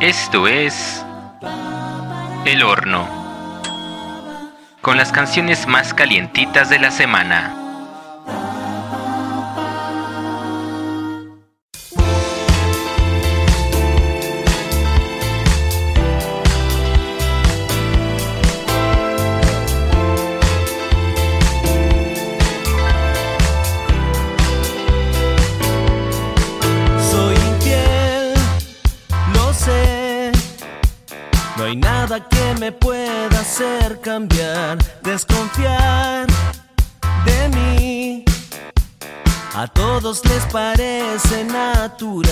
Esto es El Horno, con las canciones más calientitas de la semana. natura.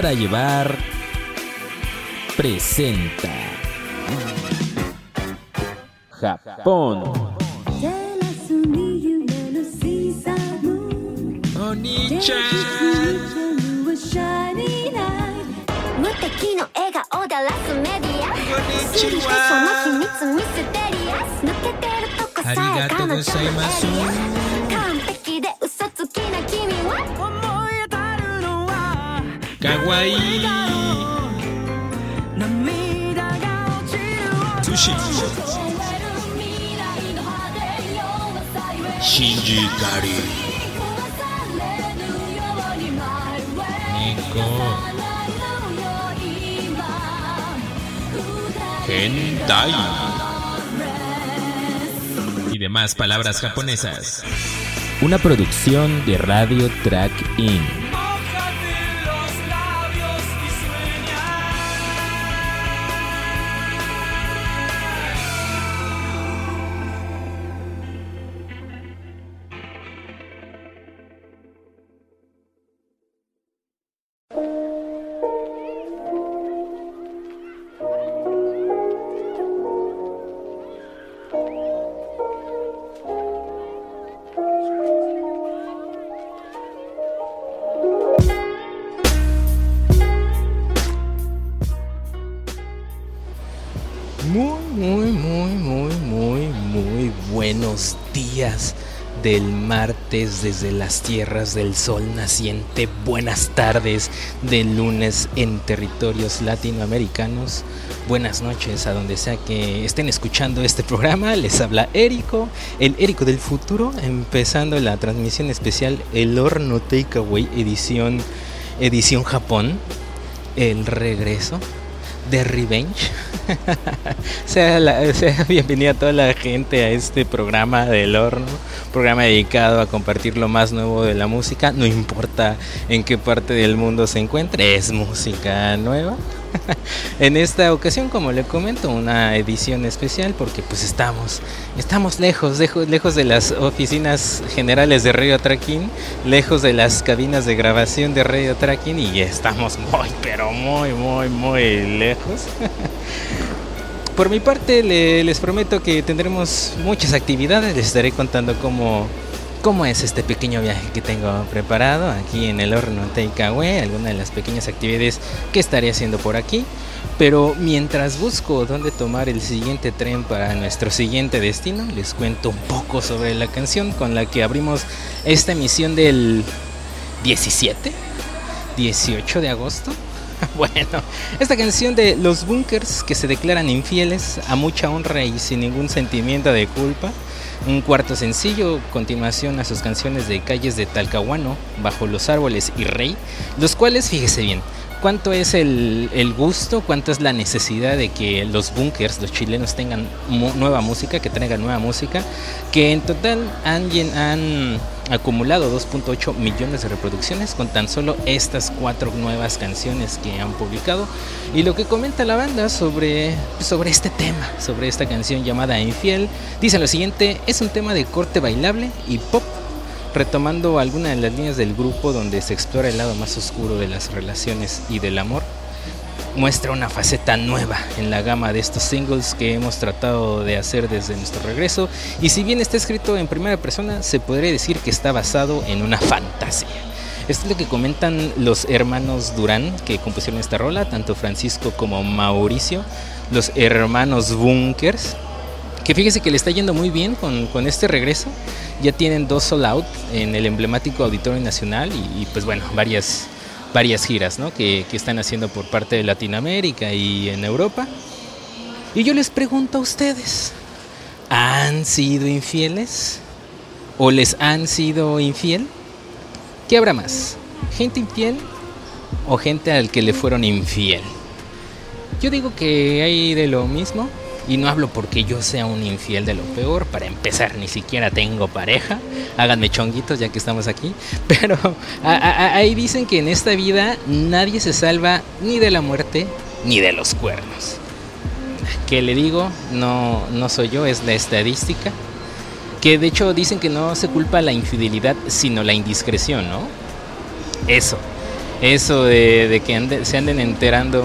para llevar presenta Japón. 信じたり猫変態 y demás palabras japonesas. Una producción de Radio Track In. Del martes desde las tierras del sol naciente. Buenas tardes del lunes en territorios latinoamericanos. Buenas noches a donde sea que estén escuchando este programa. Les habla Érico, el Érico del futuro, empezando la transmisión especial El Horno Takeaway edición edición Japón. El regreso de Revenge. sea, la- sea bienvenida a toda la gente a este programa del horno, programa dedicado a compartir lo más nuevo de la música, no importa en qué parte del mundo se encuentre, es música nueva. en esta ocasión, como le comento, una edición especial porque pues estamos, estamos lejos, lejos, de las oficinas generales de Radio Tracking, lejos de las cabinas de grabación de Radio Tracking y estamos muy, pero muy, muy, muy lejos. Por mi parte, le- les prometo que tendremos muchas actividades. Les estaré contando cómo, cómo es este pequeño viaje que tengo preparado aquí en el horno Takeaway. Algunas de las pequeñas actividades que estaré haciendo por aquí. Pero mientras busco dónde tomar el siguiente tren para nuestro siguiente destino, les cuento un poco sobre la canción con la que abrimos esta emisión del 17, 18 de agosto. Bueno, esta canción de los bunkers que se declaran infieles a mucha honra y sin ningún sentimiento de culpa. Un cuarto sencillo, continuación a sus canciones de calles de Talcahuano, Bajo los árboles y Rey, los cuales, fíjese bien, cuánto es el, el gusto, cuánto es la necesidad de que los bunkers, los chilenos, tengan nueva música, que traigan nueva música, que en total han acumulado 2.8 millones de reproducciones con tan solo estas cuatro nuevas canciones que han publicado. Y lo que comenta la banda sobre, sobre este tema, sobre esta canción llamada Infiel, dice lo siguiente, es un tema de corte bailable y pop retomando algunas de las líneas del grupo donde se explora el lado más oscuro de las relaciones y del amor, muestra una faceta nueva en la gama de estos singles que hemos tratado de hacer desde nuestro regreso y si bien está escrito en primera persona, se podría decir que está basado en una fantasía. Esto es lo que comentan los hermanos Durán que compusieron esta rola, tanto Francisco como Mauricio, los hermanos Bunkers, que fíjese que le está yendo muy bien con, con este regreso. Ya tienen dos sold out en el emblemático Auditorio Nacional y, y, pues bueno, varias, varias giras ¿no? que, que están haciendo por parte de Latinoamérica y en Europa. Y yo les pregunto a ustedes, ¿han sido infieles? ¿O les han sido infiel? ¿Qué habrá más? ¿Gente infiel o gente al que le fueron infiel? Yo digo que hay de lo mismo. Y no hablo porque yo sea un infiel de lo peor. Para empezar, ni siquiera tengo pareja. Háganme chonguitos ya que estamos aquí. Pero a- ahí dicen que en esta vida nadie se salva ni de la muerte ni de los cuernos. Que le digo, no, no soy yo, es la estadística. Que de hecho dicen que no se culpa la infidelidad, sino la indiscreción, ¿no? Eso. Eso de, que se anden enterando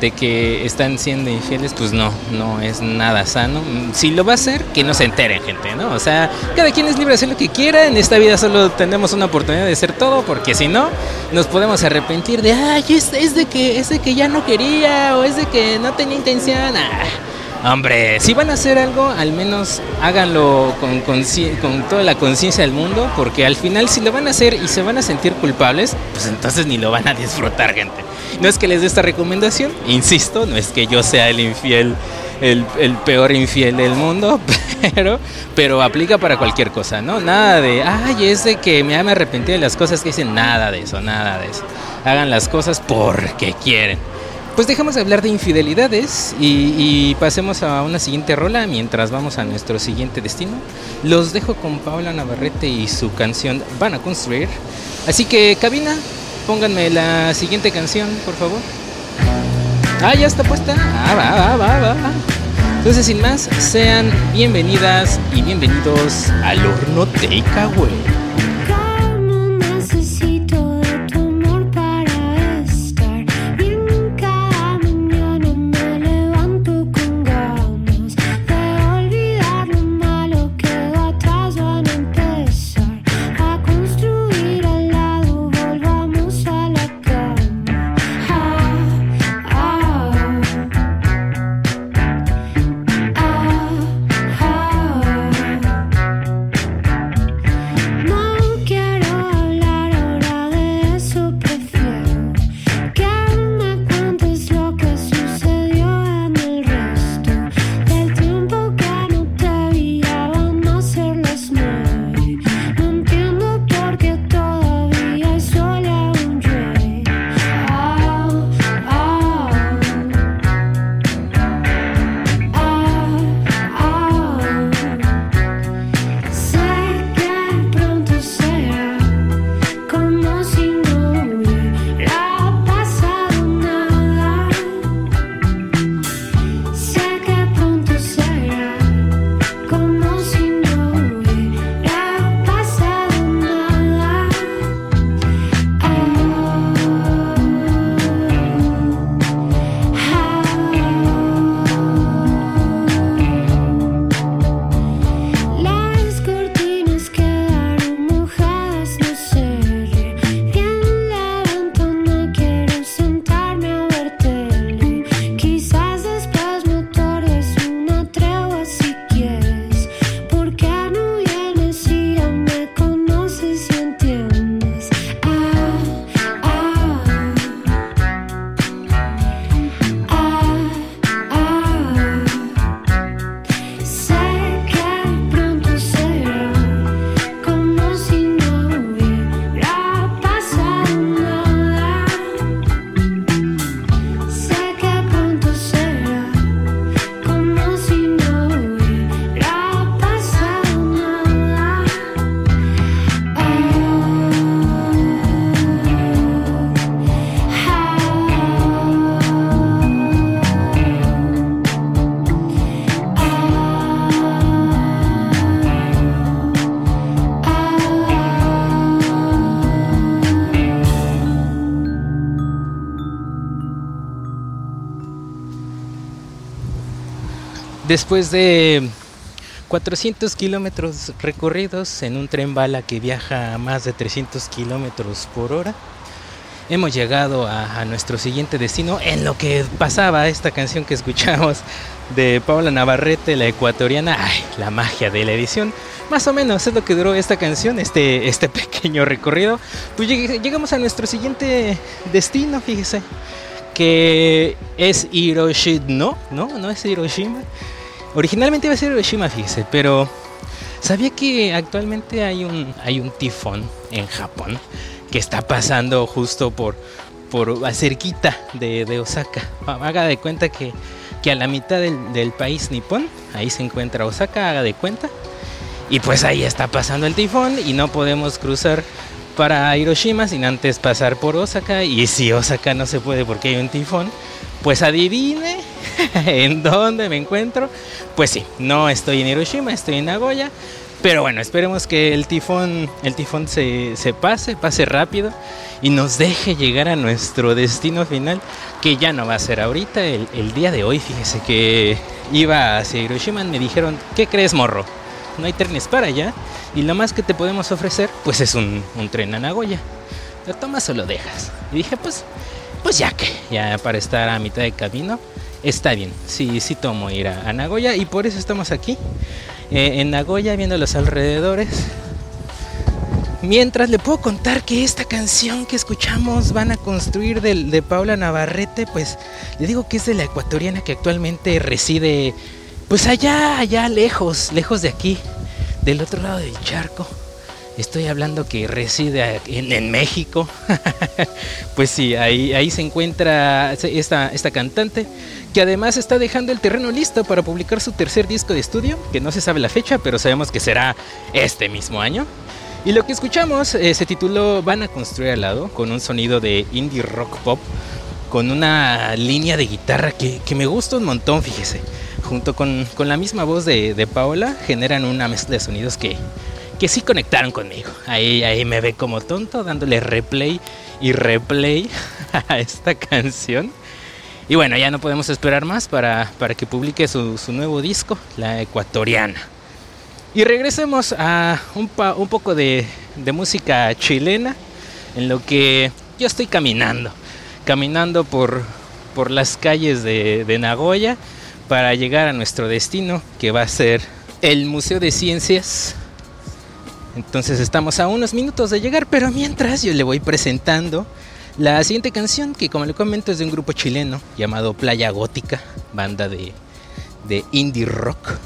de que están siendo infieles, pues no, no es nada sano. Si lo va a hacer, que no se enteren, gente, ¿no? O sea, cada quien es libre de hacer lo que quiera. En esta vida solo tenemos una oportunidad de hacer todo, porque si no, nos podemos arrepentir de, ay, es, de que es de que ya no quería o es de que no tenía intención. Ah, hombre, si van a hacer algo, al menos háganlo con, con toda la conciencia del mundo, porque al final si lo van a hacer y se van a sentir culpables, pues entonces ni lo van a disfrutar, gente. No es que les dé esta recomendación, insisto, no es que yo sea el infiel el, el peor infiel del mundo, pero, pero aplica para cualquier cosa, ¿no? Nada de, ay, es de que me, me arrepentí de las cosas que dicen, nada de eso, nada de eso. Hagan las cosas porque quieren. Pues dejemos de hablar de infidelidades y, y pasemos a una siguiente rola mientras vamos a nuestro siguiente destino. Los dejo con Paula Navarrete y su canción Van a construir. Así que, cabina, pónganme la siguiente canción, por favor. Ah, ya está puesta. Ah, va, va, va, va. Entonces, sin más, sean bienvenidas y bienvenidos al horno Takeaway. Después de 400 kilómetros recorridos en un tren bala que viaja a más de 300 kilómetros por hora, hemos llegado a, nuestro siguiente destino en lo que pasaba esta canción que escuchamos de Paula Navarrete, la ecuatoriana. Ay, la magia de la edición. Más o menos es lo que duró esta canción, este, este pequeño recorrido. Pues lleg- llegamos a nuestro siguiente destino, fíjese. Que es Hiroshima. No, no, no es Hiroshima. Originalmente iba a ser Hiroshima, fíjese, pero ¿sabía que actualmente hay un, hay un tifón en Japón que está pasando justo por, por cerquita de, de Osaka? Haga de cuenta que, que a la mitad del, del país nipón, ahí se encuentra Osaka, haga de cuenta. Y pues ahí está pasando el tifón y no podemos cruzar para Hiroshima sin antes pasar por Osaka. Y si Osaka no se puede porque hay un tifón, pues adivine en dónde me encuentro. Pues sí, no estoy en Hiroshima, estoy en Nagoya. Pero bueno, esperemos que el tifón, el tifón se, se pase, pase rápido y nos deje llegar a nuestro destino final, que ya no va a ser ahorita, el, el día de hoy. Fíjese que iba hacia Hiroshima, me dijeron, ¿qué crees, morro? No hay trenes para allá y lo más que te podemos ofrecer, pues es un, tren a Nagoya. ¿Lo tomas o lo dejas? Y dije, pues, pues ya que, ya para estar a mitad de camino, está bien, sí, sí tomo ir a, Nagoya y por eso estamos aquí, eh, en Nagoya, viendo los alrededores. Mientras le puedo contar que esta canción que escuchamos van a construir del- de, Paula Navarrete, pues le digo que es de la ecuatoriana que actualmente reside pues allá, allá lejos, lejos de aquí, del otro lado del charco. Estoy hablando que reside en, México. pues sí, ahí, ahí se encuentra esta, esta cantante que además está dejando el terreno listo para publicar su tercer disco de estudio, que no se sabe la fecha, pero sabemos que será este mismo año. Y lo que escuchamos eh, se tituló Van a construir al lado, con un sonido de indie rock pop, con una línea de guitarra que, que me gusta un montón, fíjese. Junto con, con la misma voz de, de Paola, generan una mezcla de sonidos que, que sí conectaron conmigo. Ahí, ahí me ve como tonto dándole replay y replay a esta canción. Y bueno, ya no podemos esperar más para, para que publique su, su nuevo disco, La Ecuatoriana. Y regresemos a un, pa- un poco de, de música chilena, en lo que yo estoy caminando, caminando por, por las calles de, de Nagoya para llegar a nuestro destino, que va a ser el Museo de Ciencias. Entonces estamos a unos minutos de llegar, pero mientras yo le voy presentando la siguiente canción, que como le comento es de un grupo chileno llamado Playa Gótica, banda de, de indie rock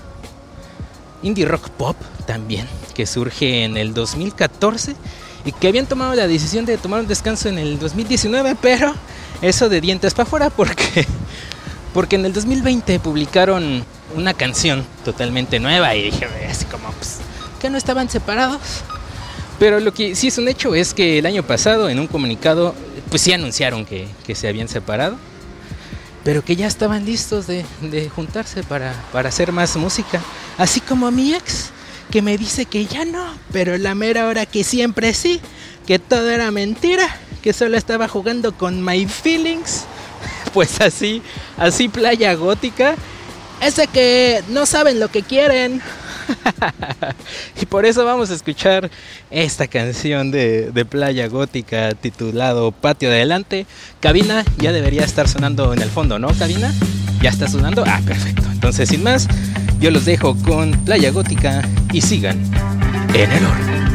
indie rock pop también, que surge en el 2014 y que habían tomado la decisión de tomar un descanso en el 2019, pero eso de dientes para afuera porque porque en el 2020 publicaron una canción totalmente nueva y dije así como pues, que no estaban separados. Pero lo que sí es un hecho es que el año pasado en un comunicado pues sí anunciaron que, que se habían separado pero que ya estaban listos de, de juntarse para, para hacer más música. Así como mi ex, que me dice que ya no, pero la mera hora que siempre sí, que todo era mentira, que solo estaba jugando con My Feelings. Pues así, así playa gótica. Ese que no saben lo que quieren. y por eso vamos a escuchar esta canción de, de Playa Gótica titulado Patio de Adelante. Cabina ya debería estar sonando en el fondo, ¿no? Cabina, ya está sonando. Ah, perfecto. Entonces, sin más, yo los dejo con Playa Gótica y sigan en el oro.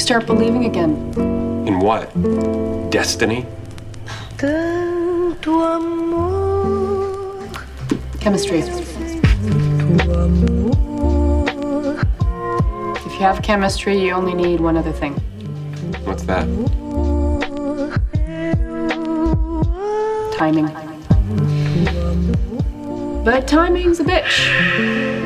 Start believing again. In what? Destiny? Chemistry. If you have chemistry, you only need one other thing. What's that? Timing. But timing's a bitch.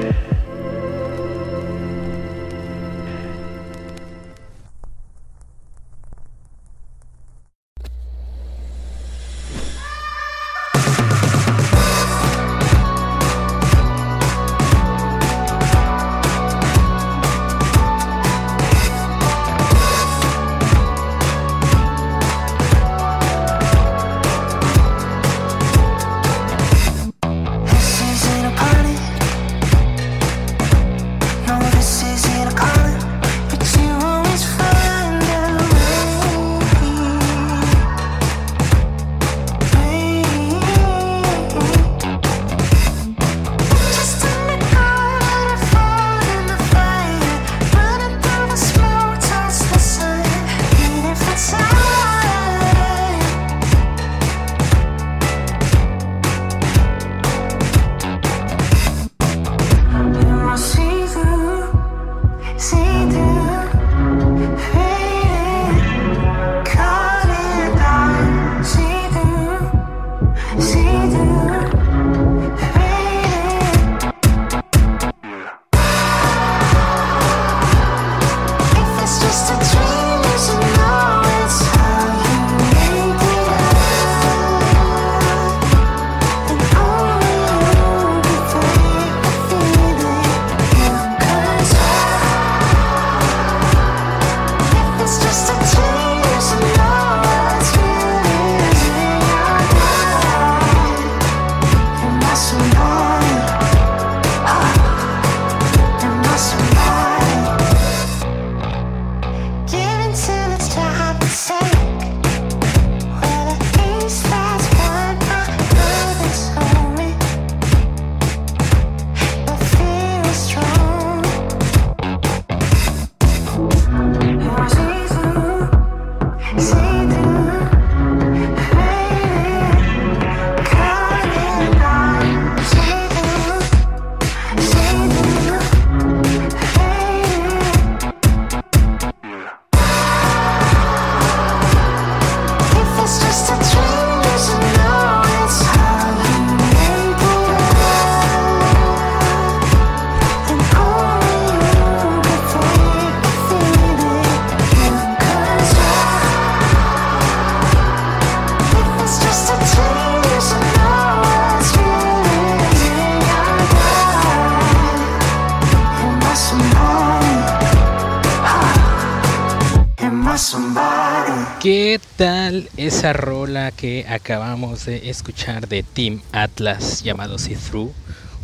Esa rola que acabamos de escuchar de Team Atlas llamado See Through?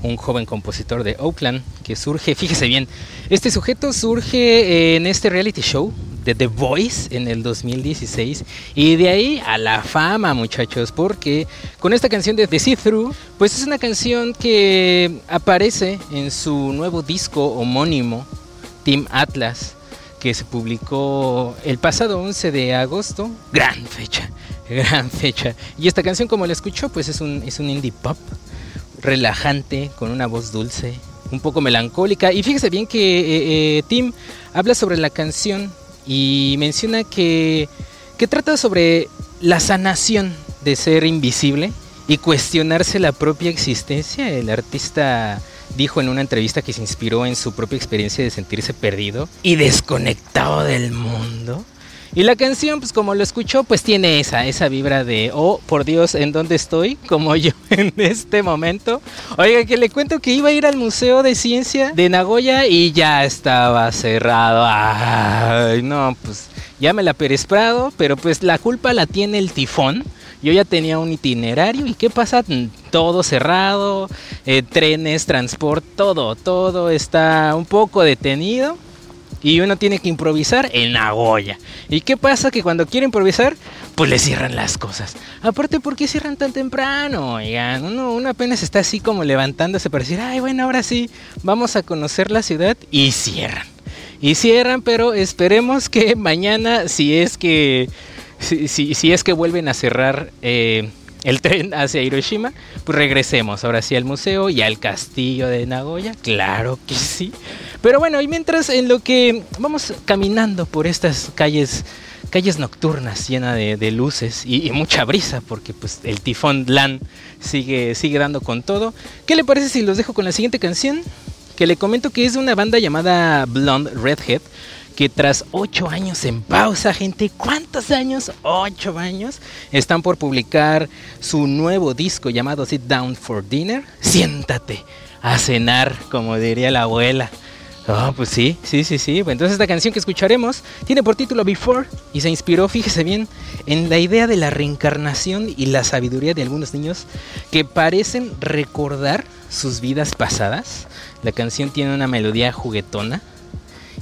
Un joven compositor de Oakland que surge, fíjese bien, este sujeto surge en este reality show de The Voice en el 2016 y de ahí a la fama muchachos porque con esta canción de The See Through pues es una canción que aparece en su nuevo disco homónimo Team Atlas que se publicó el pasado 11 de agosto. Gran fecha, gran fecha. Y esta canción, como la escuchó, pues es un, es un indie pop relajante, con una voz dulce, un poco melancólica. Y fíjese bien que eh, eh, Tim habla sobre la canción y menciona que, que trata sobre la sanación de ser invisible y cuestionarse la propia existencia. El artista dijo en una entrevista que se inspiró en su propia experiencia de sentirse perdido y desconectado del mundo. Y la canción, pues como lo escuchó, pues tiene esa, esa vibra de, oh, por Dios, ¿en dónde estoy? Como yo en este momento. Oiga, que le cuento que iba a ir al Museo de Ciencia de Nagoya y ya estaba cerrado. Ay, no, pues ya me la Pérez Prado, pero pues la culpa la tiene el tifón. Yo ya tenía un itinerario y ¿qué pasa? Todo cerrado, eh, trenes, transporte, todo, todo está un poco detenido y uno tiene que improvisar en Nagoya. ¿Y qué pasa? Que cuando quiere improvisar, pues le cierran las cosas. Aparte, ¿por qué cierran tan temprano? Oigan, uno, uno apenas está así como levantándose para decir, ay, bueno, ahora sí, vamos a conocer la ciudad y cierran. y cierran, pero esperemos que mañana, si es que, si, si- si es que vuelven a cerrar eh, el tren hacia Hiroshima, pues regresemos ahora sí al museo y al castillo de Nagoya, claro que sí. Pero bueno, y mientras en lo que vamos caminando por estas calles calles nocturnas llenas de, luces y, y mucha brisa porque pues el tifón Lan sigue, sigue dando con todo. ¿Qué le parece si los dejo con la siguiente canción? Que le comento que es de una banda llamada Blonde Redhead que tras ocho años en pausa, gente, ¿cuántos años? Ocho años. Están por publicar su nuevo disco llamado Sit Down for Dinner. Siéntate a cenar, como diría la abuela. Ah, pues sí, sí, sí, sí. Entonces esta canción que escucharemos tiene por título Before y se inspiró, fíjese bien, en la idea de la reencarnación y la sabiduría de algunos niños que parecen recordar sus vidas pasadas. La canción tiene una melodía juguetona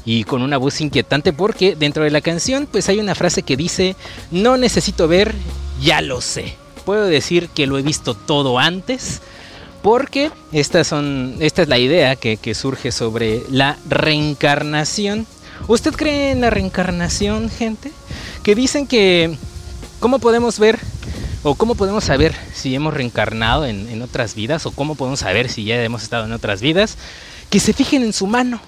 y con una voz inquietante porque dentro de la canción pues hay una frase que dice no necesito ver, ya lo sé. Puedo decir que lo he visto todo antes porque estas son, esta es la idea que, surge sobre la reencarnación. ¿Usted cree en la reencarnación, gente? Que dicen que cómo podemos ver o cómo podemos saber si hemos reencarnado en, en otras vidas o cómo podemos saber si ya hemos estado en otras vidas. Que se fijen en su mano.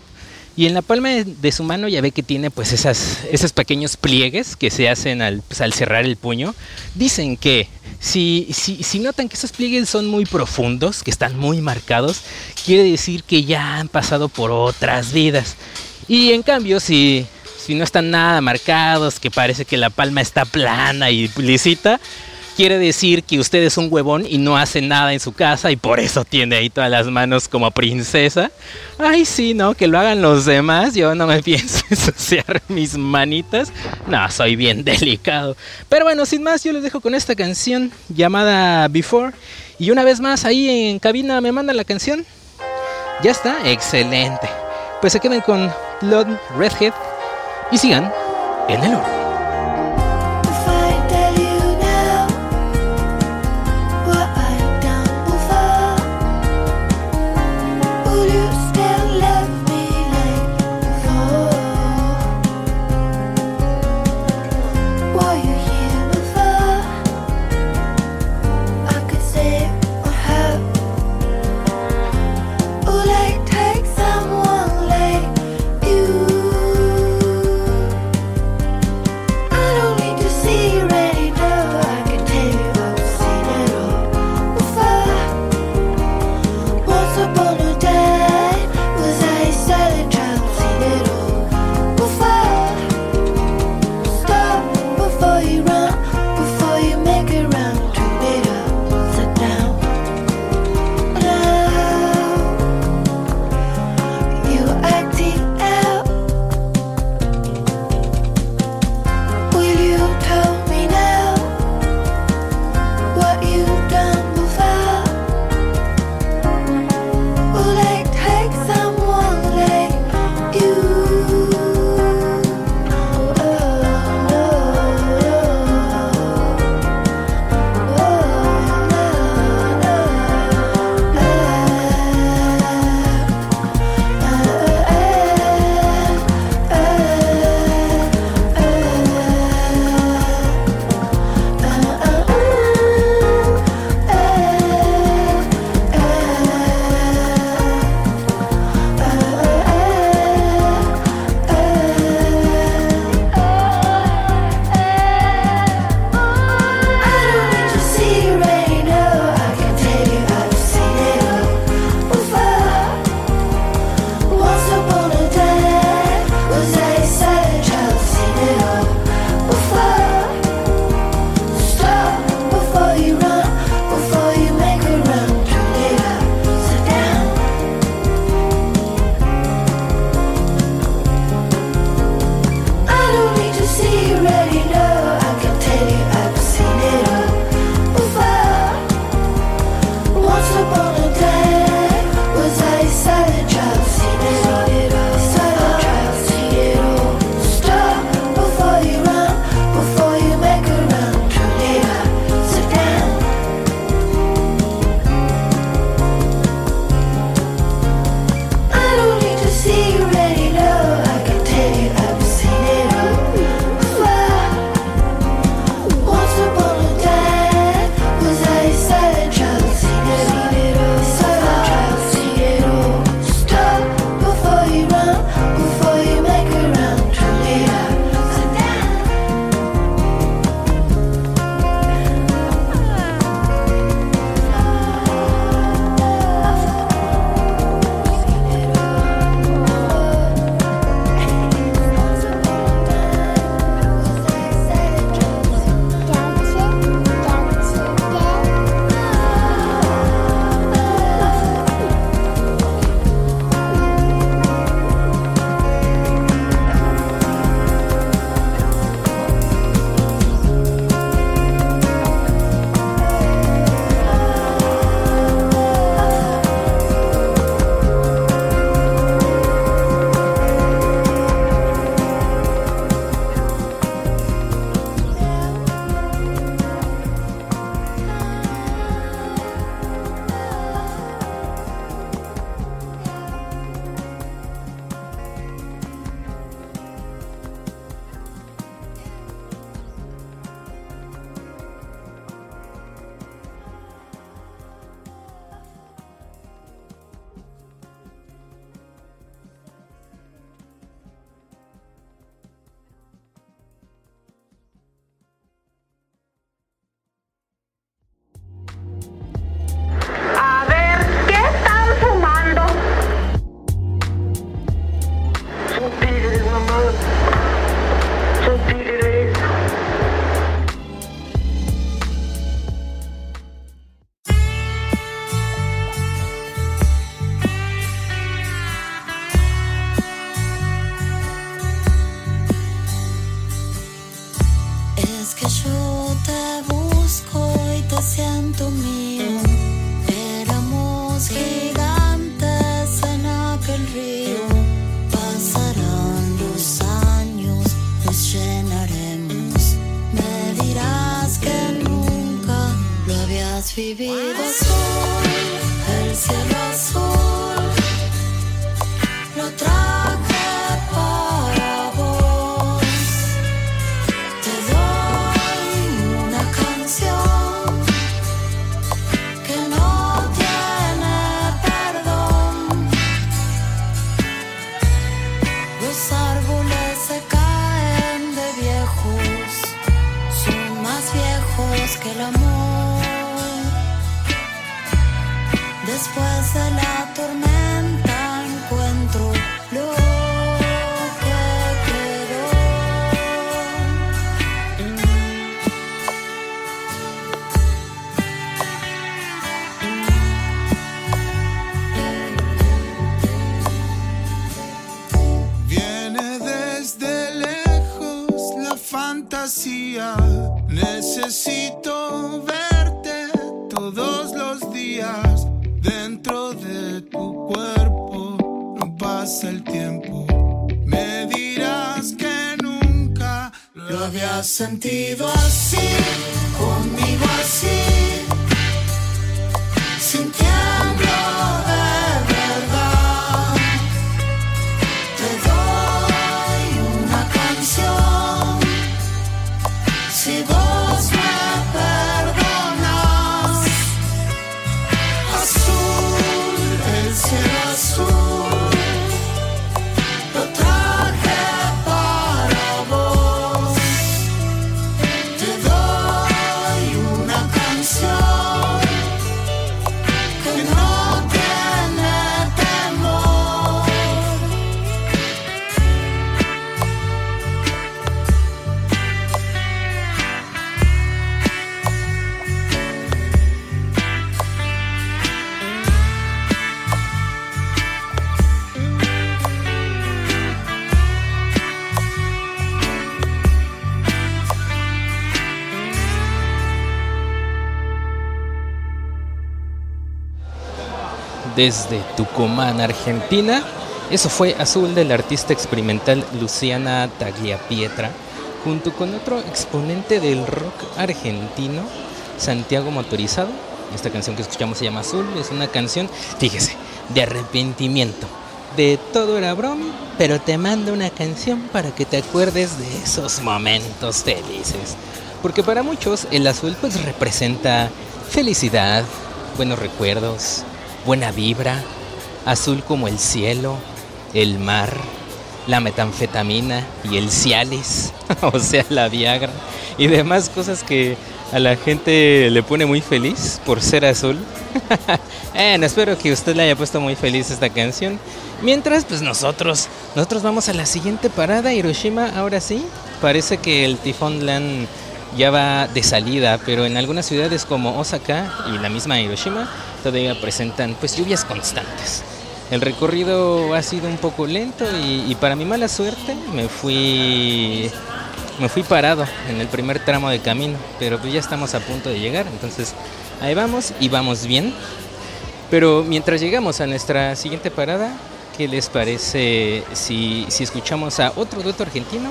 Y en la palma de, de su mano ya ve que tiene pues esas, esos pequeños pliegues que se hacen al, pues, al cerrar el puño. Dicen que si, si, si notan que esos pliegues son muy profundos, que están muy marcados, quiere decir que ya han pasado por otras vidas. Y en cambio, si, si no están nada marcados, que parece que la palma está plana y lisita, quiere decir que usted es un huevón y no hace nada en su casa y por eso tiene ahí todas las manos como princesa. Ay, sí, no, que lo hagan los demás. Yo no me pienso ensuciar mis manitas. No, soy bien delicado. Pero bueno, sin más, yo les dejo con esta canción llamada Before. Y una vez más, ahí en cabina me mandan la canción. Ya está, excelente. Pues se queden con Blood Redhead y sigan en el oro. Desde Tucumán, Argentina. Eso fue Azul del artista experimental Luciana Tagliapietra, junto con otro exponente del rock argentino, Santiago Motorizado. Esta canción que escuchamos se llama Azul, es una canción, fíjese, de arrepentimiento. De todo era broma, pero te mando una canción para que te acuerdes de esos momentos felices. Porque para muchos el azul pues representa felicidad, buenos recuerdos, buena vibra, azul como el cielo, el mar, la metanfetamina y el Cialis, o sea, la Viagra y demás cosas que a la gente le pone muy feliz por ser azul. Bueno, espero que usted le haya puesto muy feliz esta canción. Mientras, pues nosotros, nosotros vamos a la siguiente parada, Hiroshima, ahora sí. Parece que el tifón Lan ya va de salida, pero en algunas ciudades como Osaka y la misma Hiroshima todavía presentan pues lluvias constantes. El recorrido ha sido un poco lento y, y para mi mala suerte me fui me fui parado en el primer tramo de camino, pero pues ya estamos a punto de llegar, entonces ahí vamos y vamos bien. Pero mientras llegamos a nuestra siguiente parada, ¿qué les parece si, si escuchamos a otro dueto argentino?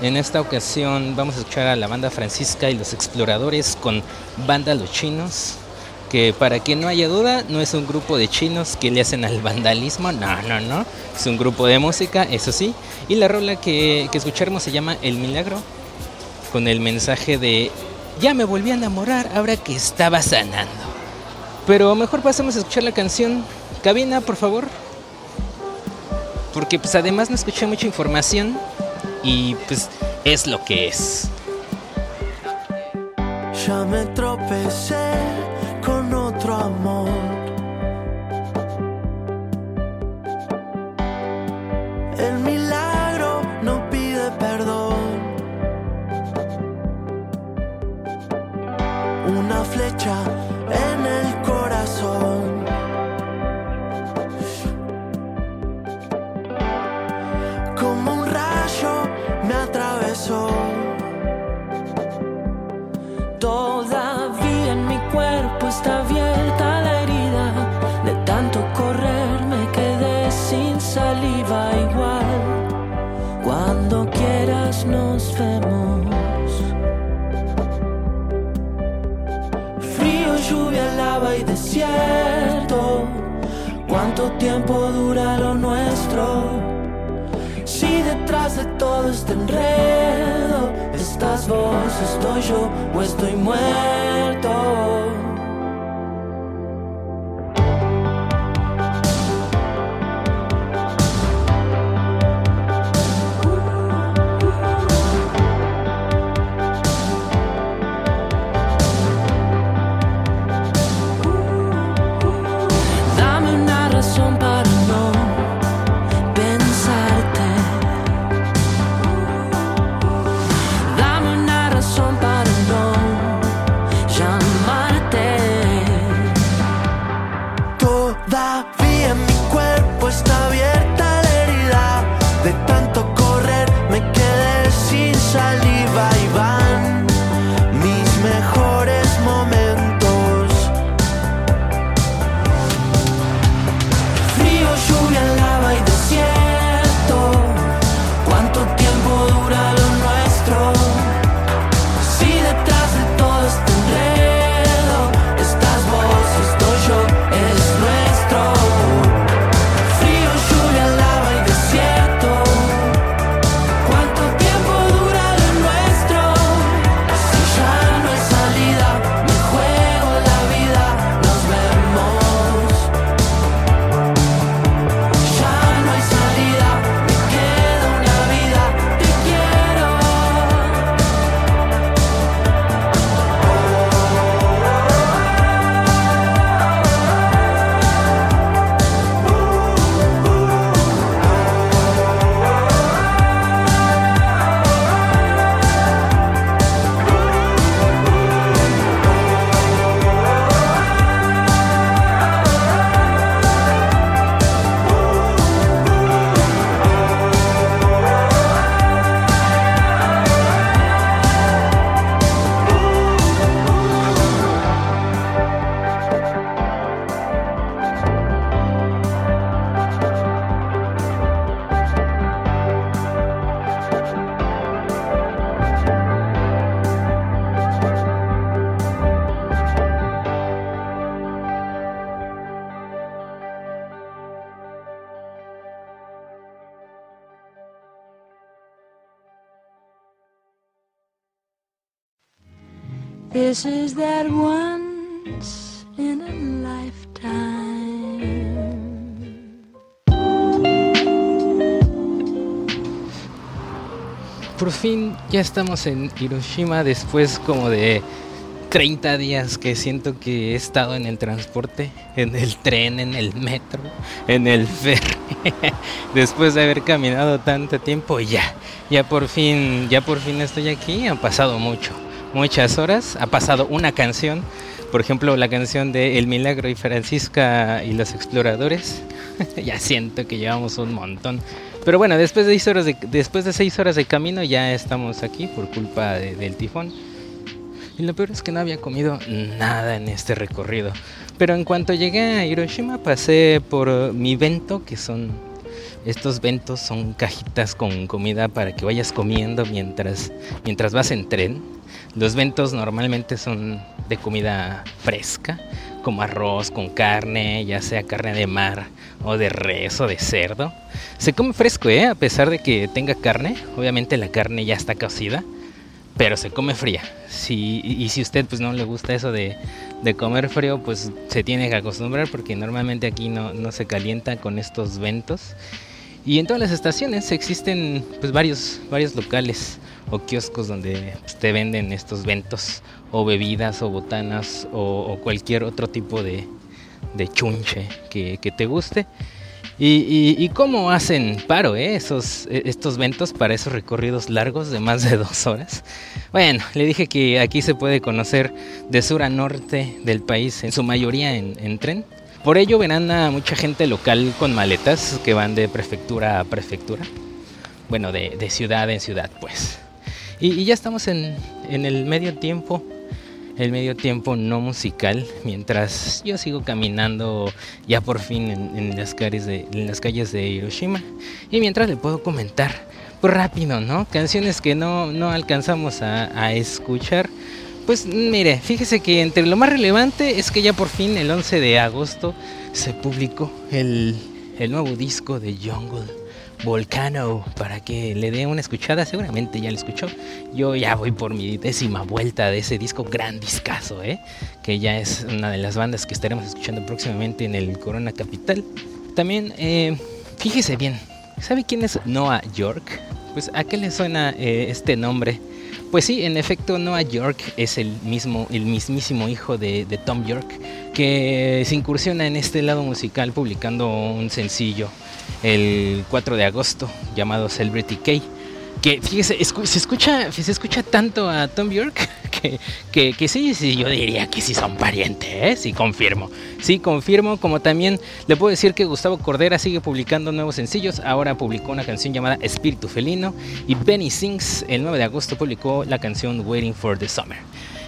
En esta ocasión vamos a escuchar a la banda Francisca y los Exploradores con Banda Los Chinos, que para que no haya duda, no es un grupo de chinos que le hacen al vandalismo, no, no, no, es un grupo de música, eso sí, y la rola que, que escucharemos se llama El Milagro, con el mensaje de ya me volví a enamorar ahora que estaba sanando. Pero mejor pasemos a escuchar la canción. Cabina, por favor. Porque pues además no escuché mucha información y pues es lo que es. Ya me tropecé tiempo dura lo nuestro? Si detrás de todo este enredo estás vos, estoy yo o estoy muerto. Ya estamos en Hiroshima después como de 30 días que siento que he estado en el transporte, en el tren, en el metro, en el ferry. después de haber caminado tanto tiempo, ya, ya por fin, ya por fin estoy aquí. Han pasado mucho, muchas horas. Ha pasado una canción, por ejemplo, la canción de El Milagro y Francisca y los Exploradores. ya siento que llevamos un montón. Pero bueno, después de seis horas de, camino ya estamos aquí por culpa de- del tifón. Y lo peor es que no había comido nada en este recorrido. Pero en cuanto llegué a Hiroshima pasé por mi bento, que son estos ventos son cajitas con comida para que vayas comiendo mientras mientras vas en tren. Los ventos normalmente son de comida fresca, como arroz con carne, ya sea carne de mar o de res o de cerdo. Se come fresco, ¿eh? A pesar de que tenga carne. Obviamente la carne ya está cocida pero se come fría. Si, y si usted pues no le gusta eso de, de comer frío, pues se tiene que acostumbrar porque normalmente aquí no, no se calienta con estos ventos. Y en todas las estaciones existen pues varios, varios locales o kioscos donde pues, te venden estos ventos o bebidas o botanas o, o cualquier otro tipo de, de chunche que, que te guste. Y, y- y cómo hacen paro, eh, esos, eh, estos ventos para esos recorridos largos de más de dos horas. Bueno, le dije que aquí se puede conocer de sur a norte del país, en su mayoría en, en tren. Por ello verán a mucha gente local con maletas que van de prefectura a prefectura. Bueno, de, de ciudad en ciudad, pues. Y, y ya estamos en, en el medio tiempo el medio tiempo no musical mientras yo sigo caminando ya por fin en, en las, calles de, en las calles de Hiroshima y mientras le puedo comentar pues rápido, ¿no? Canciones que no, no alcanzamos a, a escuchar Pues mire, fíjese que entre lo más relevante es que ya por fin el 11 de agosto se publicó el, el nuevo disco de Jungle Volcano para que le dé una escuchada, seguramente ya lo escuchó. Yo ya voy por mi décima vuelta de ese disco gran discazo, ¿eh? que ya es una de las bandas que estaremos escuchando próximamente en el Corona Capital. También, eh, fíjese bien, ¿sabe quién es Noah York? Pues a qué le suena eh, este nombre. Pues sí, en efecto, Noah York es el mismo, el mismísimo hijo de, Tom York, que se incursiona en este lado musical publicando un sencillo el 4 de agosto llamado Celebrity K. Que fíjese, se escucha, se escucha tanto a Tom York que, sí, sí, yo diría que sí son parientes, ¿eh? sí confirmo. Sí, confirmo, como también le puedo decir que Gustavo Cordera sigue publicando nuevos sencillos, ahora publicó una canción llamada Espíritu Felino y Benny Sings el 9 de agosto publicó la canción Waiting for the Summer.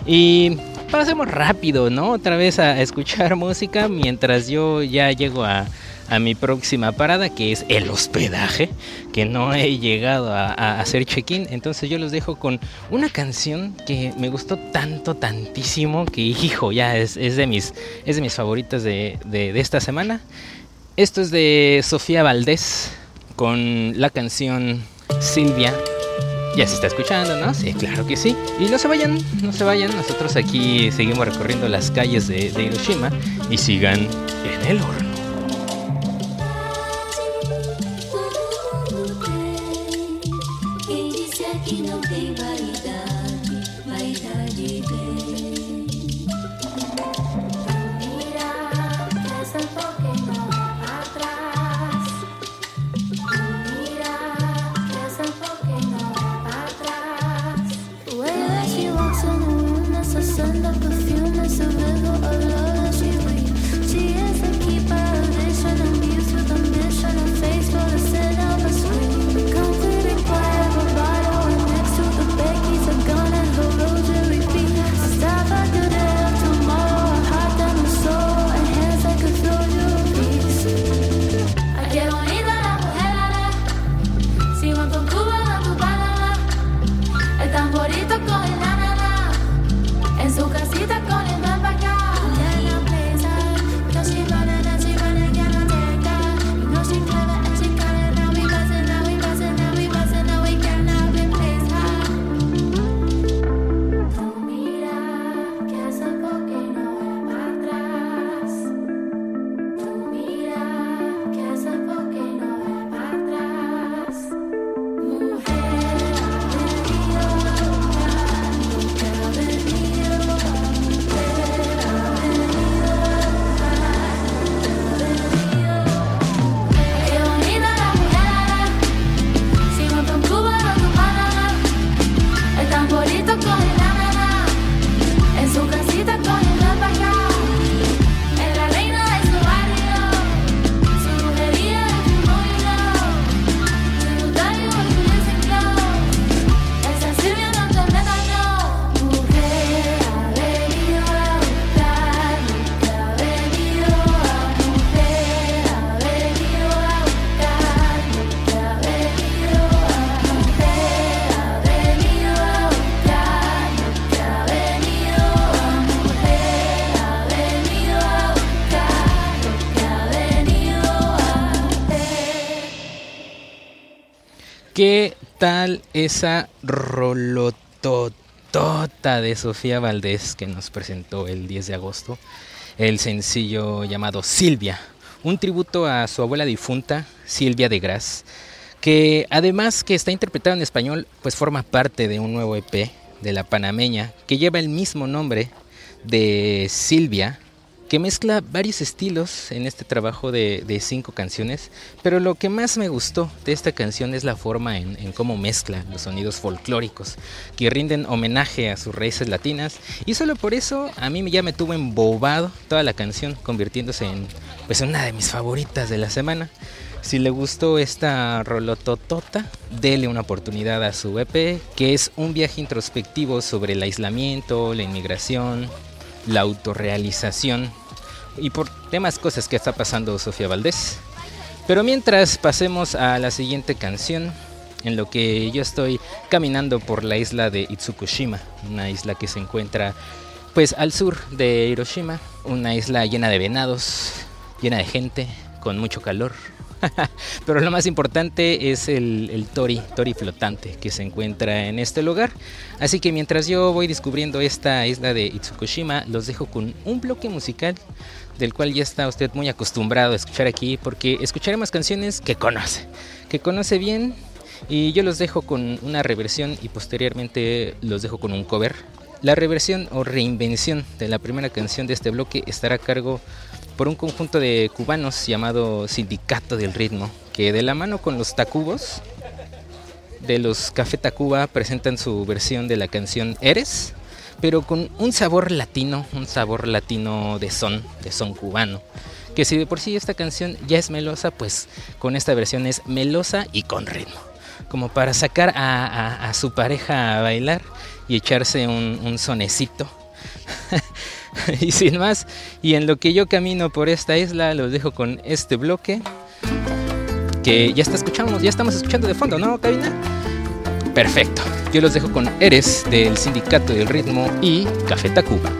Y pasemos rápido, ¿no? Otra vez a escuchar música mientras yo ya llego a, a mi próxima parada, que es el hospedaje, que no he llegado a, hacer check-in. Entonces yo los dejo con una canción que me gustó tanto, tantísimo, que hijo, ya es, de, mis, es de mis favoritas de, de- de esta semana. Esto es de Sofía Valdés con la canción Silvia. Ya se está escuchando, ¿no? Sí, claro que sí. Y no se vayan, no se vayan. Nosotros aquí seguimos recorriendo las calles de, de Hiroshima y sigan en el horno. Esa rolototota de Sofía Valdés que nos presentó el 10 de agosto? El sencillo llamado Silvia, un tributo a su abuela difunta, Silvia de Gras, que además que está interpretado en español, pues forma parte de un nuevo EP de la panameña que lleva el mismo nombre de Silvia, que mezcla varios estilos en este trabajo de, cinco canciones, pero lo que más me gustó de esta canción es la forma en, en cómo mezcla los sonidos folclóricos, que rinden homenaje a sus raíces latinas, y solo por eso a mí ya me tuvo embobado toda la canción, convirtiéndose en pues una de mis favoritas de la semana. Si le gustó esta rolototota, dele una oportunidad a su EP, que es un viaje introspectivo sobre el aislamiento, la inmigración, la autorrealización y por demás cosas que está pasando Sofía Valdés. Pero mientras pasemos a la siguiente canción, en lo que yo estoy caminando por la isla de Itsukushima, una isla que se encuentra pues al sur de Hiroshima, una isla llena de venados, llena de gente, con mucho calor. Pero lo más importante es el, tori, tori flotante que se encuentra en este lugar. Así que mientras yo voy descubriendo esta isla de Itsukushima, los dejo con un bloque musical del cual ya está usted muy acostumbrado a escuchar aquí, porque escucharemos canciones que conoce, que conoce bien. Y yo los dejo con una reversión y posteriormente los dejo con un cover. La reversión o reinvención de la primera canción de este bloque estará a cargo por un conjunto de cubanos llamado Sindicato del Ritmo, que de la mano con los Tacubos de los Café Tacuba presentan su versión de la canción Eres, pero con un sabor latino, un sabor latino de son, de son cubano. Que si de por sí esta canción ya es melosa, pues con esta versión es melosa y con ritmo. Como para sacar a, a, a su pareja a bailar y echarse un, un sonecito. y sin más, y en lo que yo camino por esta isla, los dejo con este bloque. Que ya está escuchamos, ya estamos escuchando de fondo, ¿no, cabina? Perfecto. Yo los dejo con Eres del Sindicato del Ritmo y Café Tacuba.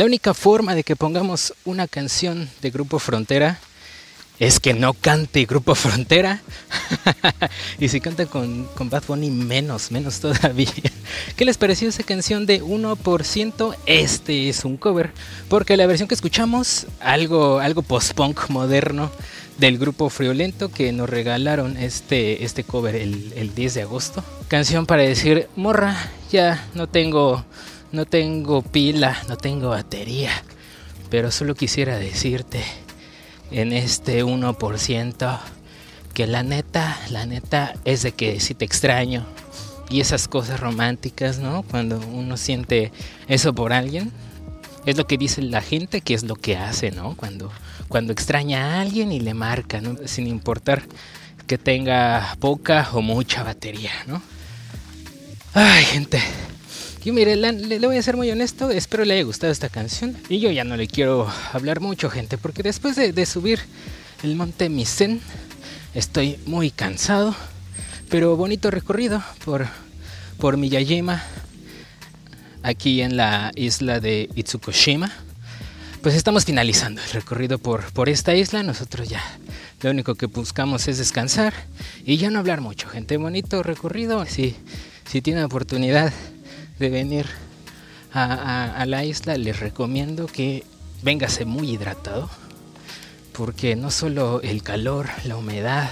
La única forma de que pongamos una canción de Grupo Frontera es que no cante Grupo Frontera. y si canta con, con Bad Bunny, menos, menos todavía. ¿Qué les pareció esa canción de 1%? Este es un cover. Porque la versión que escuchamos, algo, algo post-punk moderno del grupo Friolento que nos regalaron este, este cover el, el 10 de agosto. Canción para decir, morra, ya no tengo no tengo pila, no tengo batería, pero solo quisiera decirte en este 1% que la neta, la neta es de que si te extraño y esas cosas románticas, ¿no? Cuando uno siente eso por alguien, es lo que dice la gente que es lo que hace, ¿no? Cuando, cuando extraña a alguien y le marca, ¿no? Sin importar que tenga poca o mucha batería, ¿no? Ay, gente. Yo mire, le, voy a ser muy honesto, espero le haya gustado esta canción. Y yo ya no le quiero hablar mucho, gente, porque después de, de subir el monte Misen, estoy muy cansado. Pero bonito recorrido por, por Miyajima, aquí en la isla de Itsukushima. Pues estamos finalizando el recorrido por, por esta isla. Nosotros ya lo único que buscamos es descansar y ya no hablar mucho, gente. Bonito recorrido. Si, si tienen oportunidad de venir a, la isla, les recomiendo que véngase muy hidratado, porque no solo el calor, la humedad,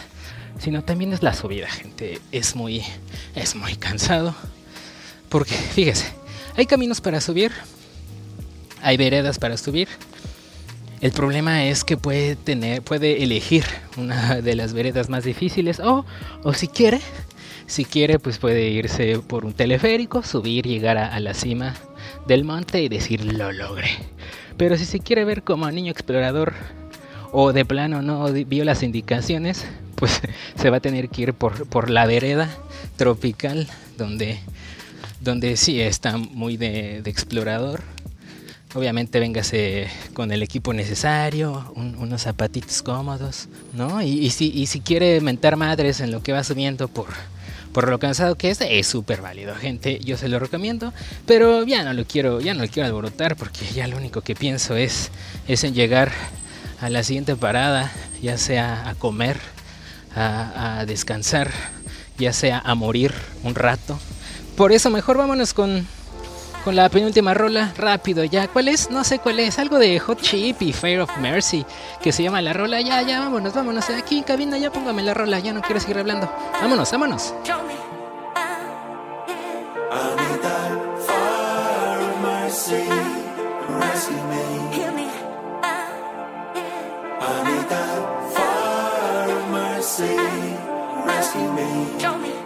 sino también es la subida, gente. Es muy, es muy cansado, porque fíjese, hay caminos para subir, hay veredas para subir, El problema es que puede tener, puede elegir una de las veredas más difíciles o, o si quiere, si quiere, pues puede irse por un teleférico, subir, llegar a, la cima del monte y decir lo logré. Pero si se quiere ver como niño explorador o de plano no vio las indicaciones, pues se va a tener que ir por, por la vereda tropical donde, donde sí está muy de, de explorador. Obviamente véngase con el equipo necesario, un- unos zapatitos cómodos, ¿no? Y, y si, y si quiere mentar madres en lo que va subiendo por, por lo cansado que es, es súper válido, gente. Yo se lo recomiendo, pero ya no lo quiero, ya no lo quiero alborotar porque ya lo único que pienso es, es en llegar a la siguiente parada, ya sea a comer, a, a descansar, ya sea a morir un rato. Por eso mejor vámonos con, con la penúltima rola, rápido ya. ¿Cuál es? No sé cuál es. Algo de Hot Chip y Fire of Mercy, que se llama la rola. Ya, ya, vámonos, vámonos. Aquí en cabina ya póngame la rola, ya no quiero seguir hablando. Vámonos, vámonos. I need that fire of mercy, rescue me.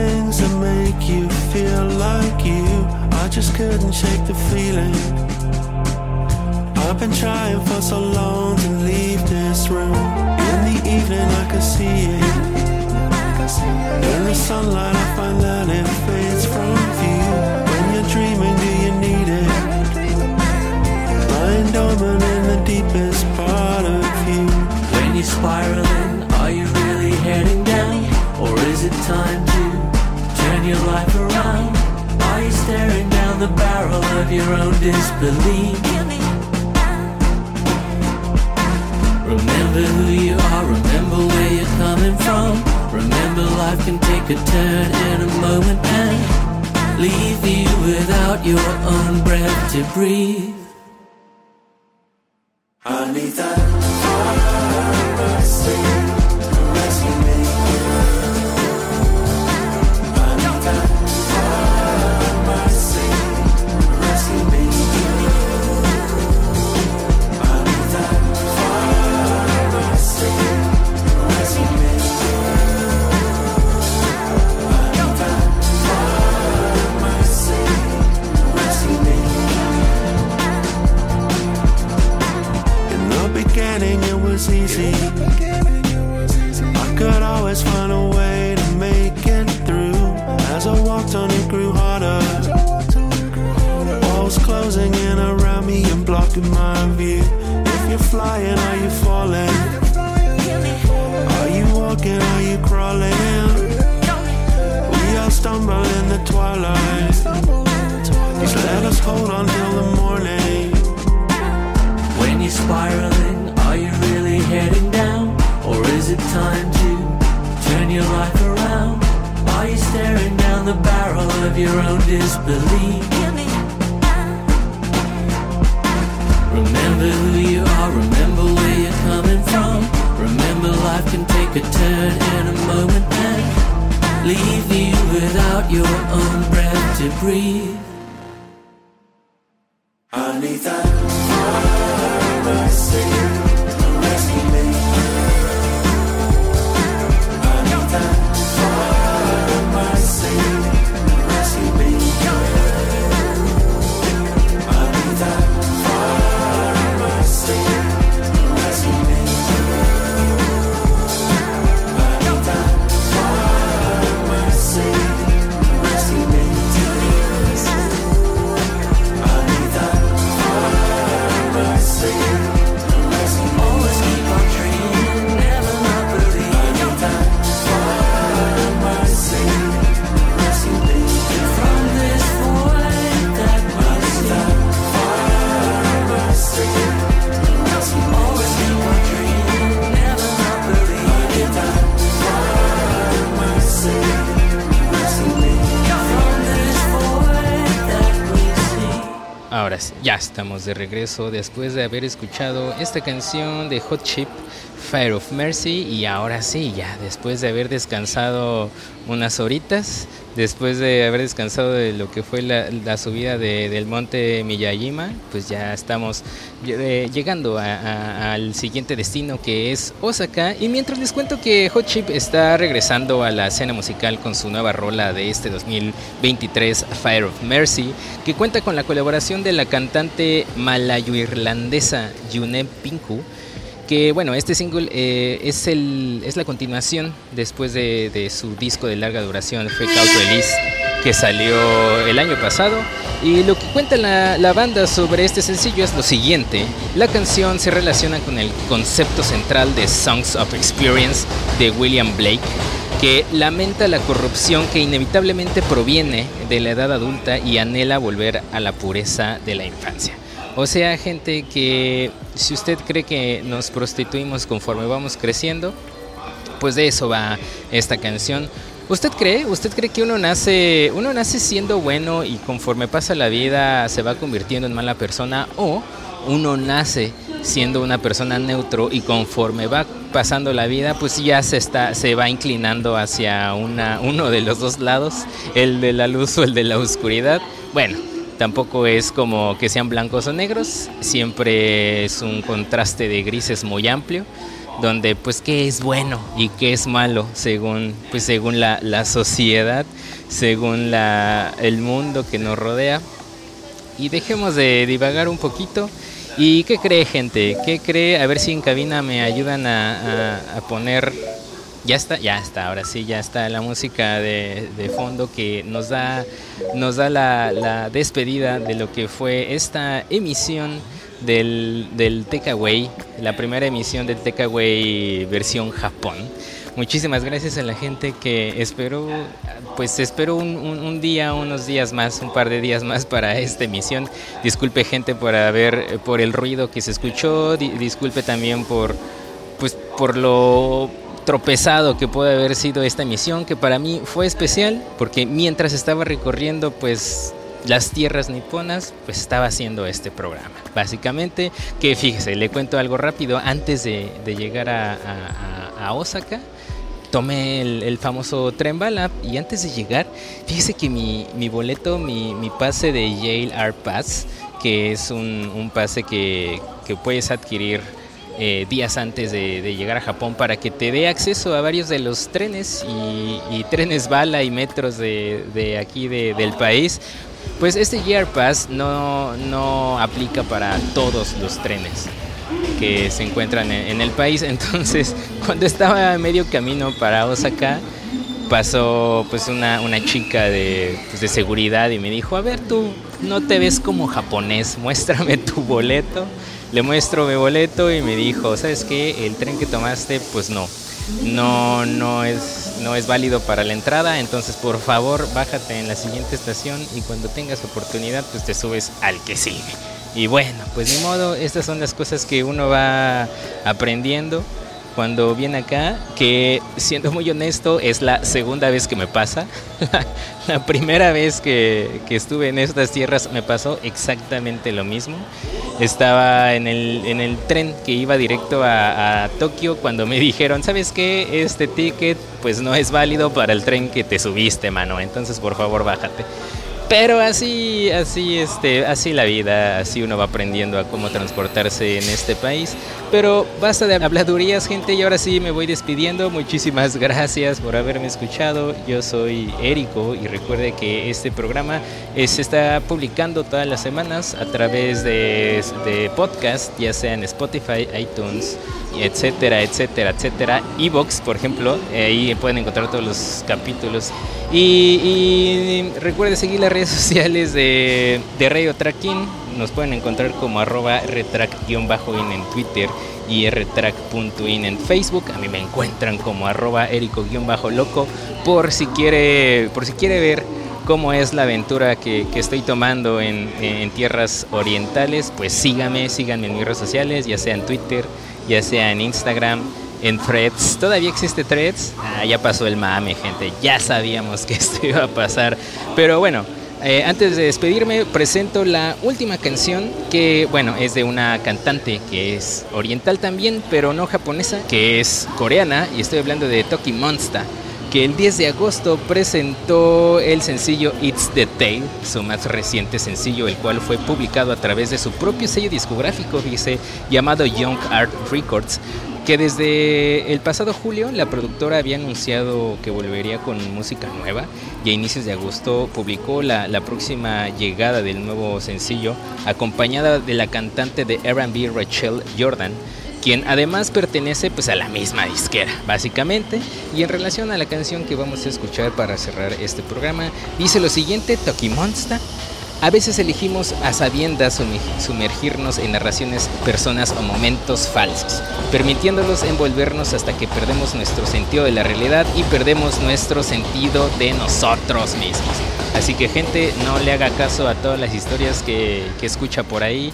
Things that make you feel like you? I just couldn't shake the feeling. I've been trying for so long to leave this room. In the evening, I can see it. In the sunlight, I find that it fades from view. When you're dreaming, do you need it? Lying dormant in the deepest part of you. When you're spiraling, are you really heading down? Or is it time to turn your life around? Are you staring down the barrel of your own disbelief? Remember who you are, remember where you're coming from. Remember life can take a turn in a moment and leave you without your own breath to breathe. Eternidad. De regreso después de haber escuchado esta canción de Hot Chip, Fire of Mercy. Y ahora sí, ya después de haber descansado unas horitas, después de haber descansado de lo que fue la, subida de- del monte Miyajima, pues ya estamos eh, llegando a- al siguiente destino que es Osaka. Y mientras les cuento que Hot Chip está regresando a la escena musical con su nueva rola de este 2023, Fire of Mercy, que cuenta con la colaboración de la cantante malayo-irlandesa Yune Pinku que bueno, este single eh, es, el, es la continuación después de, de su disco de larga duración, Fake Out Release, que salió el año pasado. Y lo que cuenta la, la banda sobre este sencillo es lo siguiente. La canción se relaciona con el concepto central de Songs of Experience de William Blake, que lamenta la corrupción que inevitablemente proviene de la edad adulta y anhela volver a la pureza de la infancia. O sea, gente que si usted cree que nos prostituimos conforme vamos creciendo, pues de eso va esta canción. ¿Usted cree? ¿Usted cree que uno nace, uno nace siendo bueno y conforme pasa la vida se va convirtiendo en mala persona o uno nace siendo una persona neutro y conforme va pasando la vida pues ya se está se va inclinando hacia una uno de los dos lados, el de la luz o el de la oscuridad? Bueno, Tampoco es como que sean blancos o negros, siempre es un contraste de grises muy amplio, donde pues qué es bueno y qué es malo según, pues, según la, la sociedad, según la, el mundo que nos rodea. Y dejemos de divagar un poquito. ¿Y qué cree gente? ¿Qué cree? A ver si en cabina me ayudan a, a- a poner ya está, ya está, ahora sí, ya está la música de, de fondo que nos da, nos da la, la despedida de lo que fue esta emisión del, del Takeaway, la primera emisión del Takeaway versión Japón. Muchísimas gracias a la gente que esperó, pues espero un, un- día, unos días más, un par de días más para esta emisión. Disculpe gente por haber, por el ruido que se escuchó, di- disculpe también por, pues por lo tropezado que puede haber sido esta emisión, que para mí fue especial, porque mientras estaba recorriendo pues las tierras niponas, pues estaba haciendo este programa. Básicamente, que fíjese, le cuento algo rápido, antes de, llegar a- a Osaka, tomé el, el famoso tren bala y antes de llegar, fíjese que mi, mi boleto, mi, mi pase de Yale Art Pass, que es un, un pase que, que puedes adquirir eh, días antes de, de llegar a Japón para que te dé acceso a varios de los trenes y, y trenes bala y metros de, de aquí de- del país. Pues este Year Pass no, no aplica para todos los trenes que se encuentran en, en el país. Entonces, cuando estaba a medio camino para Osaka, pasó pues una, una chica de, pues, de seguridad y me dijo, a ver tú, no te ves como japonés, muéstrame tu boleto. Le muestro mi boleto y me dijo, ¿sabes qué? El tren que tomaste, pues no, no, no es, no es válido para la entrada, entonces por favor bájate en la siguiente estación y cuando tengas oportunidad, pues te subes al que sigue. Y bueno, pues ni modo, estas son las cosas que uno va aprendiendo cuando viene acá, que siendo muy honesto es la segunda vez que me pasa. la primera vez que, que estuve en estas tierras me pasó exactamente lo mismo. Estaba en el, en el tren que iba directo a, a Tokio cuando me dijeron, ¿sabes qué? Este ticket pues no es válido para el tren que te subiste, mano. Entonces por favor bájate. Pero así, así, este, así la vida, así uno va aprendiendo a cómo transportarse en este país. Pero basta de habladurías, gente, y ahora sí me voy despidiendo. Muchísimas gracias por haberme escuchado. Yo soy Érico y recuerde que este programa se está publicando todas las semanas a través de, de podcast, ya sea en Spotify, iTunes, etcétera, etcétera, etcétera. Evox, por ejemplo, eh, ahí pueden encontrar todos los capítulos. Y, y recuerde seguir las redes sociales de, Radio Tracking. Nos pueden encontrar como arroba rtrack-in en Twitter y rtrack.in en Facebook. A mí me encuentran como arroba erico-loco por si quiere, por si quiere ver cómo es la aventura que, estoy tomando en, tierras orientales, pues sígame, síganme en mis redes sociales, ya sea en Twitter, ya sea en Instagram, en Threads. ¿Todavía existe Threads? Ah, ya pasó el mame, gente. Ya sabíamos que esto iba a pasar. Pero bueno, eh, antes de despedirme, presento la última canción que, bueno, es de una cantante que es oriental también, pero no japonesa, que es coreana, y estoy hablando de Toki Monster. Que el 10 de agosto presentó el sencillo It's the Tale, su más reciente sencillo, el cual fue publicado a través de su propio sello discográfico, dice, llamado Young Art Records, que desde el pasado julio la productora había anunciado que volvería con música nueva y a inicios de agosto publicó la, la próxima llegada del nuevo sencillo, acompañada de la cantante de RB Rachel Jordan quien además pertenece pues a la misma disquera, básicamente. Y en relación a la canción que vamos a escuchar para cerrar este programa, dice lo siguiente, Toki Monster. A veces elegimos a sabiendas sumergirnos en narraciones, personas o momentos falsos, permitiéndolos envolvernos hasta que perdemos nuestro sentido de la realidad y perdemos nuestro sentido de nosotros mismos. Así que gente, no le haga caso a todas las historias que, que escucha por ahí,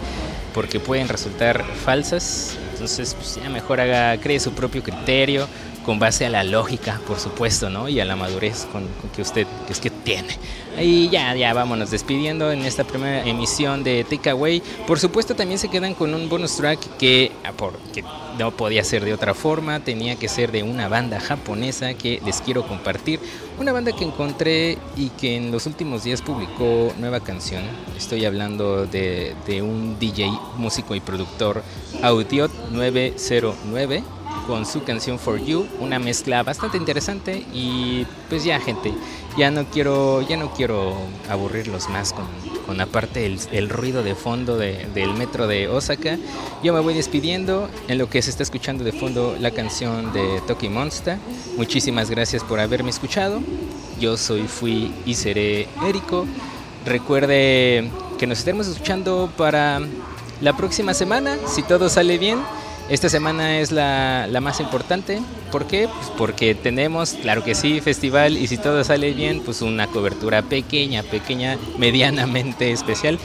porque pueden resultar falsas entonces, pues ya mejor haga, cree su propio criterio con base a la lógica, por supuesto, ¿no? Y a la madurez con, que usted es que tiene. Y ya, ya vámonos despidiendo en esta primera emisión de Takeaway. Por supuesto, también se quedan con un bonus track que, ah, que no podía ser de otra forma, tenía que ser de una banda japonesa que les quiero compartir. Una banda que encontré y que en los últimos días publicó nueva canción. Estoy hablando de, de un DJ, músico y productor, Audiot 909 con su canción For You, una mezcla bastante interesante y pues ya gente, ya no quiero, ya no quiero aburrirlos más con, con aparte el, el, ruido de fondo de, del metro de Osaka. Yo me voy despidiendo en lo que se está escuchando de fondo la canción de Toki Monster. Muchísimas gracias por haberme escuchado. Yo soy, fui y seré Érico. Recuerde que nos estaremos escuchando para la próxima semana, si todo sale bien. Esta semana es la, la, más importante. ¿Por qué? Pues porque tenemos, claro que sí, festival y si todo sale bien, pues una cobertura pequeña, pequeña, medianamente especial.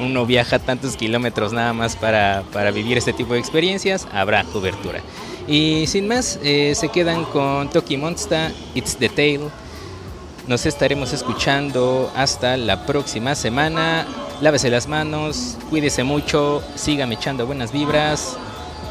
Uno viaja tantos kilómetros nada más para, para vivir este tipo de experiencias, habrá cobertura. Y sin más, eh, se quedan con Toki Monster, It's the Tale. Nos estaremos escuchando hasta la próxima semana. Lávese las manos, cuídese mucho, sígame echando buenas vibras.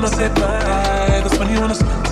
when I say bye, that's when you wanna spend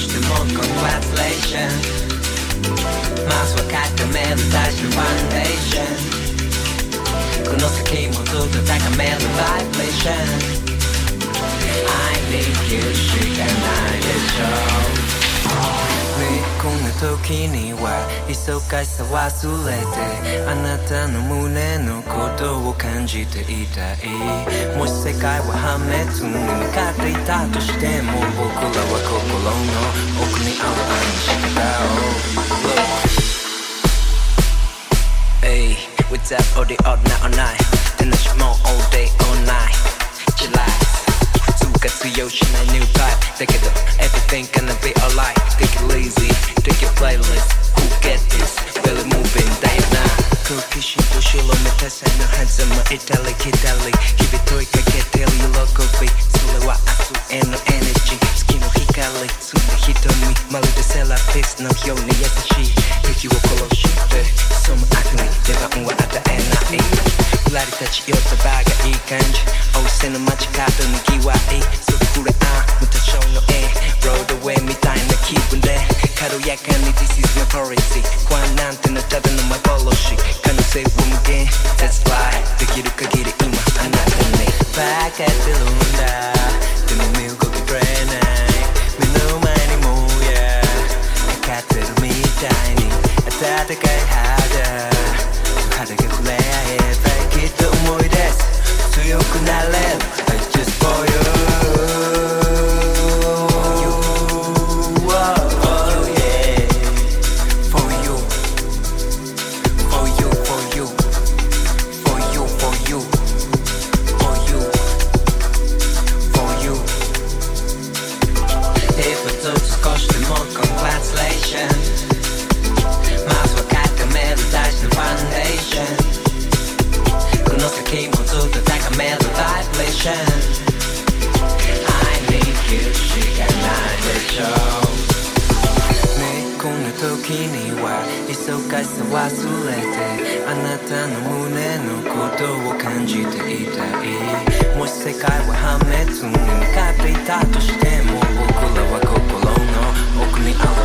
Congratulations. mą congratulation Masła meditation foundation Con nostra chemo tutto attacca vibration I need you, she can I show しょうこんな時には忙しさ忘れてあなたの胸のことを感じていたい。もし世界は破滅に向かっていたとしても僕らは心の奥にある愛の仕方を Hey, what's up, all the odd night all night. 楽しもう all day all night. チラ Got the ocean, a new type. Take it up, everything gonna be alright. Take it lazy, take your playlist. Who get this? Belly moving, Diana. Turkish, Bushilo, Metasano, Handsome, Italic, Italic. Give it to it, I can tell you, local beat. Silewa, Asu, and energy. Skin of Чекали успіхи, то ми мали весела пісна в йовні язичі Які около щити Сум акне, дева уа ата ена і Влади та чи йота бага і канч Оу сена мачка то нігі ва і Суди куре а, мута шоу но е Road away, ми тай на кібун де Кару яка ни, this is my policy 不安なんてなただの幻可能性を無限 That's why できる限り今あなたにバカやってるんだでも身動き取れない暖かい肌肌が触ればきっと思い出す。強くなれる。I just for you 君は忙しさ忘れてあなたの胸のことを感じていたい。もし世界は破滅に向かっていたとしても僕らは心の奥にある。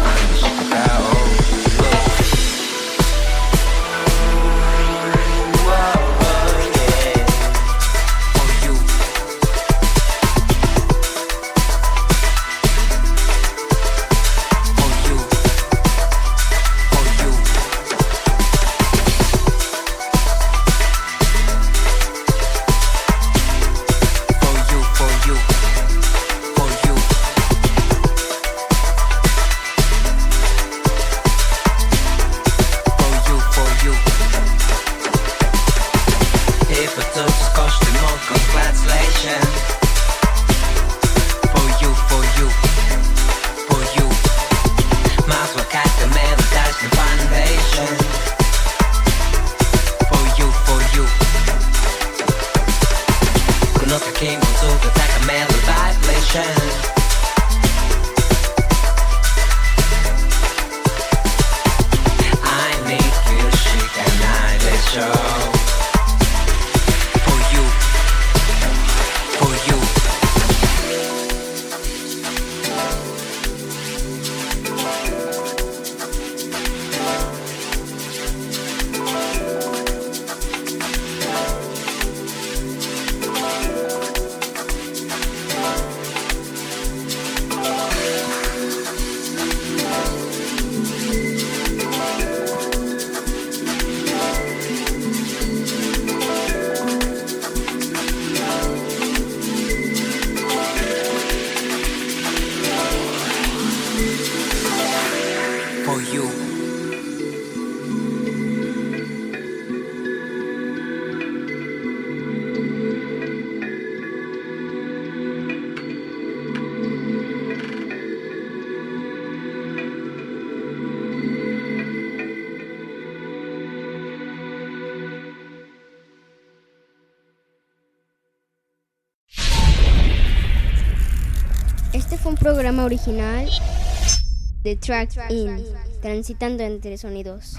Original de Track In, transitando entre sonidos.